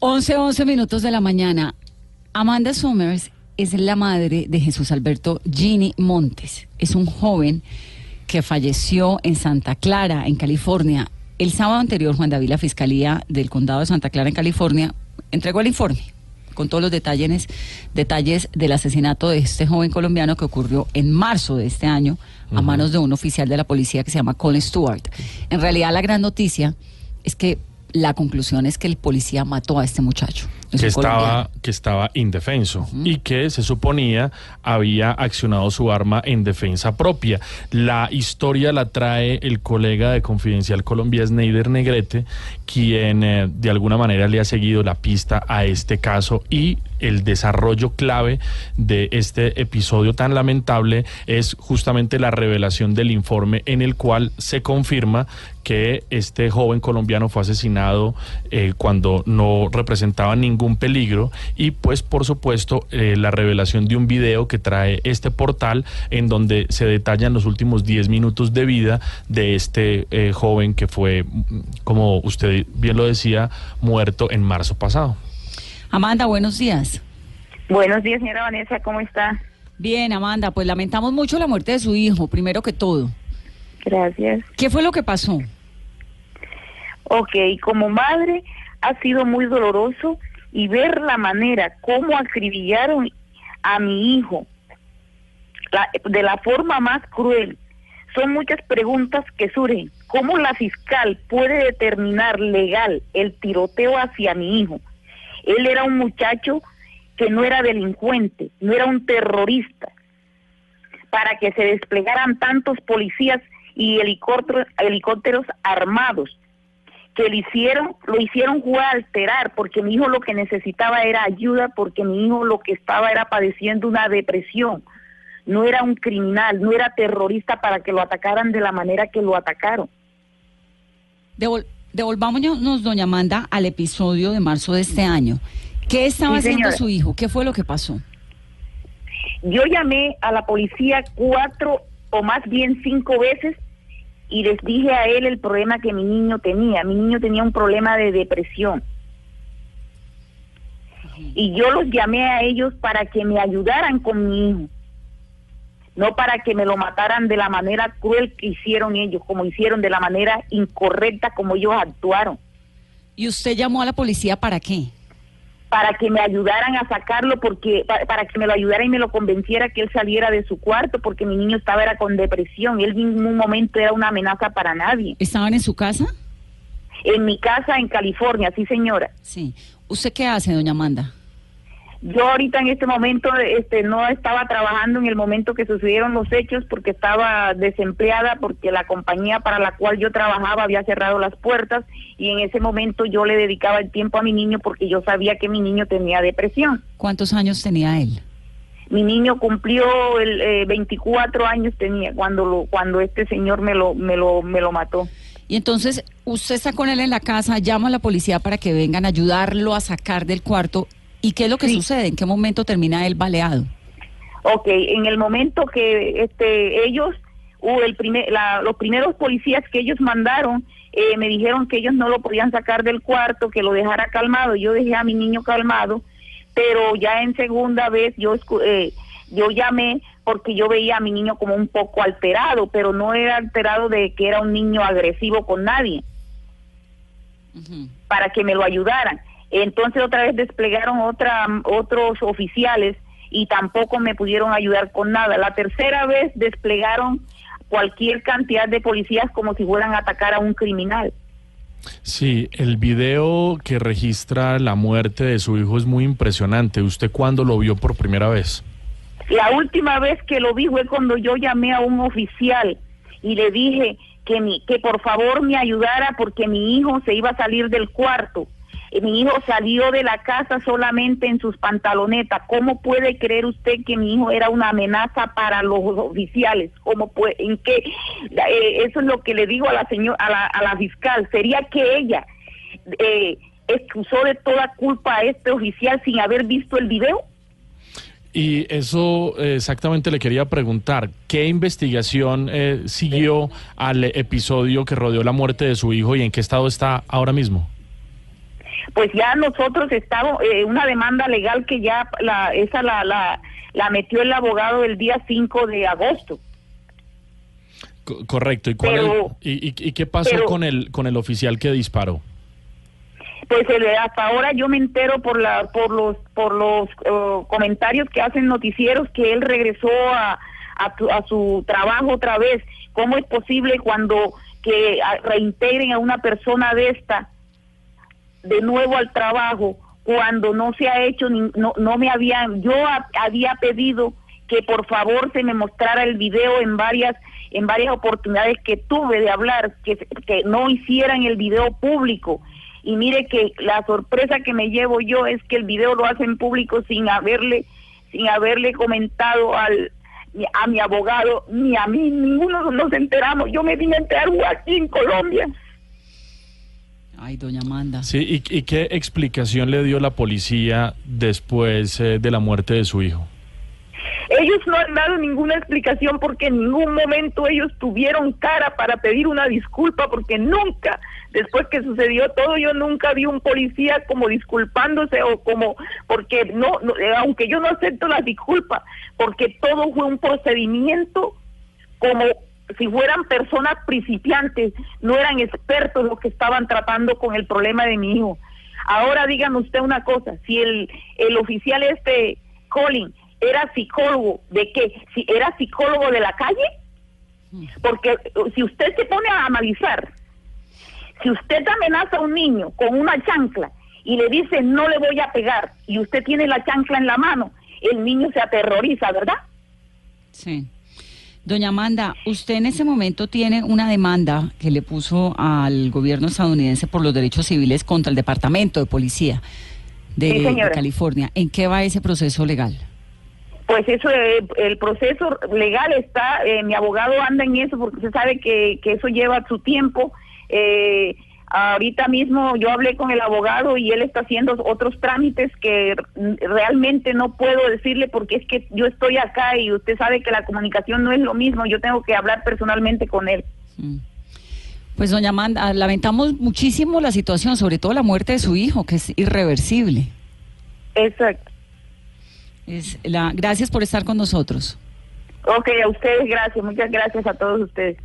11, 11 minutos de la mañana. Amanda Summers es la madre de Jesús Alberto Gini Montes. Es un joven que falleció en Santa Clara, en California. El sábado anterior, Juan David, la Fiscalía del Condado de Santa Clara, en California, entregó el informe con todos los detalles, detalles del asesinato de este joven colombiano que ocurrió en marzo de este año a manos de un oficial de la policía que se llama Colin Stewart. En realidad, la gran noticia es que la conclusión es que el policía mató a este muchacho. Que estaba, que estaba indefenso y que se suponía había accionado su arma en defensa propia. La historia la trae el colega de Confidencial Colombia, Sneider Negrete, quien eh, de alguna manera le ha seguido la pista a este caso y el desarrollo clave de este episodio tan lamentable es justamente la revelación del informe en el cual se confirma que este joven colombiano fue asesinado eh, cuando no representaba ningún peligro y pues por supuesto eh, la revelación de un video que trae este portal en donde se detallan los últimos 10 minutos de vida de este eh, joven que fue, como usted bien lo decía, muerto en marzo pasado. Amanda, buenos días. Buenos días, señora Vanessa, ¿cómo está? Bien, Amanda, pues lamentamos mucho la muerte de su hijo, primero que todo. Gracias. ¿Qué fue lo que pasó? Ok, como madre ha sido muy doloroso y ver la manera como acribillaron a mi hijo de la forma más cruel. Son muchas preguntas que surgen. ¿Cómo la fiscal puede determinar legal el tiroteo hacia mi hijo? Él era un muchacho que no era delincuente, no era un terrorista, para que se desplegaran tantos policías y helicópteros, helicópteros armados que lo hicieron, lo hicieron jugar a alterar, porque mi hijo lo que necesitaba era ayuda, porque mi hijo lo que estaba era padeciendo una depresión. No era un criminal, no era terrorista para que lo atacaran de la manera que lo atacaron. devolvámonos, doña Amanda, al episodio de marzo de este año. ¿Qué estaba haciendo su hijo? ¿Qué fue lo que pasó? Yo llamé a la policía cuatro o más bien cinco veces y les dije a él el problema que mi niño tenía. Mi niño tenía un problema de depresión. Y yo los llamé a ellos para que me ayudaran con mi hijo. No para que me lo mataran de la manera cruel que hicieron ellos, como hicieron de la manera incorrecta como ellos actuaron. ¿Y usted llamó a la policía para qué? Para que me ayudaran a sacarlo, porque para, que me lo ayudara y me lo convenciera que él saliera de su cuarto, porque mi niño estaba era con depresión, él en un momento era una amenaza para nadie. ¿Estaban en su casa? En mi casa en California, sí señora. Sí. ¿Usted qué hace, doña Amanda? Yo ahorita en este momento este no estaba trabajando en el momento que sucedieron los hechos porque estaba desempleada porque la compañía para la cual yo trabajaba había cerrado las puertas y en ese momento yo le dedicaba el tiempo a mi niño porque yo sabía que mi niño tenía depresión. ¿Cuántos años tenía él? Mi niño cumplió el 24 eh, años tenía cuando lo cuando este señor me lo me lo me lo mató. Y entonces usted está con él en la casa, llama a la policía para que vengan a ayudarlo a sacar del cuarto ¿Y qué es lo que sucede? ¿En qué momento termina el baleado? Ok, en el momento que este ellos, uh, el primer, los primeros policías que ellos mandaron, eh, me dijeron que ellos no lo podían sacar del cuarto, que lo dejara calmado. Yo dejé a mi niño calmado, pero ya en segunda vez yo, eh, yo llamé porque yo veía a mi niño como un poco alterado, pero no era alterado de que era un niño agresivo con nadie, para que me lo ayudaran. Entonces otra vez desplegaron otra, otros oficiales y tampoco me pudieron ayudar con nada. La tercera vez desplegaron cualquier cantidad de policías como si fueran a atacar a un criminal. Sí, el video que registra la muerte de su hijo es muy impresionante. ¿Usted cuándo lo vio por primera vez? La última vez que lo vi fue cuando yo llamé a un oficial y le dije que, mi, que por favor me ayudara porque mi hijo se iba a salir del cuarto mi hijo salió de la casa solamente en sus pantalonetas. ¿Cómo puede creer usted que mi hijo era una amenaza para los oficiales? ¿Cómo puede, en qué? Eh, eso es lo que le digo a la señora, a la, fiscal. Sería que ella eh, excusó de toda culpa a este oficial sin haber visto el video. Y eso exactamente le quería preguntar, ¿qué investigación siguió al episodio que rodeó la muerte de su hijo y en qué estado está ahora mismo? Pues ya nosotros estamos, eh, una demanda legal que ya la, esa la, la, la metió el abogado el día 5 de agosto. correcto. ¿Y, cuál y, y, qué pasó con, el, con el oficial que disparó? Pues hasta ahora yo me entero por la por los por los eh, comentarios que hacen noticieros que él regresó a, a, su trabajo otra vez. ¿Cómo es posible cuando que reintegren a una persona de esta de nuevo al trabajo cuando no se ha hecho no no me yo había pedido que por favor se me mostrara el video en varias en varias oportunidades que tuve de hablar que, que no hicieran el video público. Y mire que la sorpresa que me llevo yo es que el video lo hacen público sin haberle sin haberle comentado al a mi abogado ni a mí ninguno nos enteramos. Yo me vine a enterar aquí en Colombia Ay, doña Amanda. Sí, ¿y, qué explicación le dio la policía después eh, de la muerte de su hijo? Ellos no han dado ninguna explicación porque en ningún momento ellos tuvieron cara para pedir una disculpa porque nunca, después que sucedió todo, yo nunca vi un policía como disculpándose o como, porque no, eh, aunque yo no acepto la disculpa, porque todo fue un procedimiento como si fueran personas principiantes, no eran expertos los que estaban tratando con el problema de mi hijo. Ahora dígame usted una cosa, si el, el oficial este, Colin, era psicólogo, ¿de qué? Si era psicólogo de la calle, porque uh, si usted se pone a analizar, si usted amenaza a un niño con una chancla y le dice no le voy a pegar y usted tiene la chancla en la mano, el niño se aterroriza, ¿verdad? Sí. Doña Amanda, usted en ese momento tiene una demanda que le puso al gobierno estadounidense por los derechos civiles contra el Departamento de Policía de, California. ¿En qué va ese proceso legal? Pues eso, eh, el proceso legal está, eh, mi abogado anda en eso porque se sabe que, que eso lleva su tiempo. Eh, ahorita mismo yo hablé con el abogado y él está haciendo otros trámites que realmente no puedo decirle porque es que yo estoy acá y usted sabe que la comunicación no es lo mismo, yo tengo que hablar personalmente con él. Pues doña Amanda, lamentamos muchísimo la situación, sobre todo la muerte de su hijo, que es irreversible. Exacto. Es la, gracias por estar con nosotros. Ok, a ustedes gracias, muchas gracias a todos ustedes.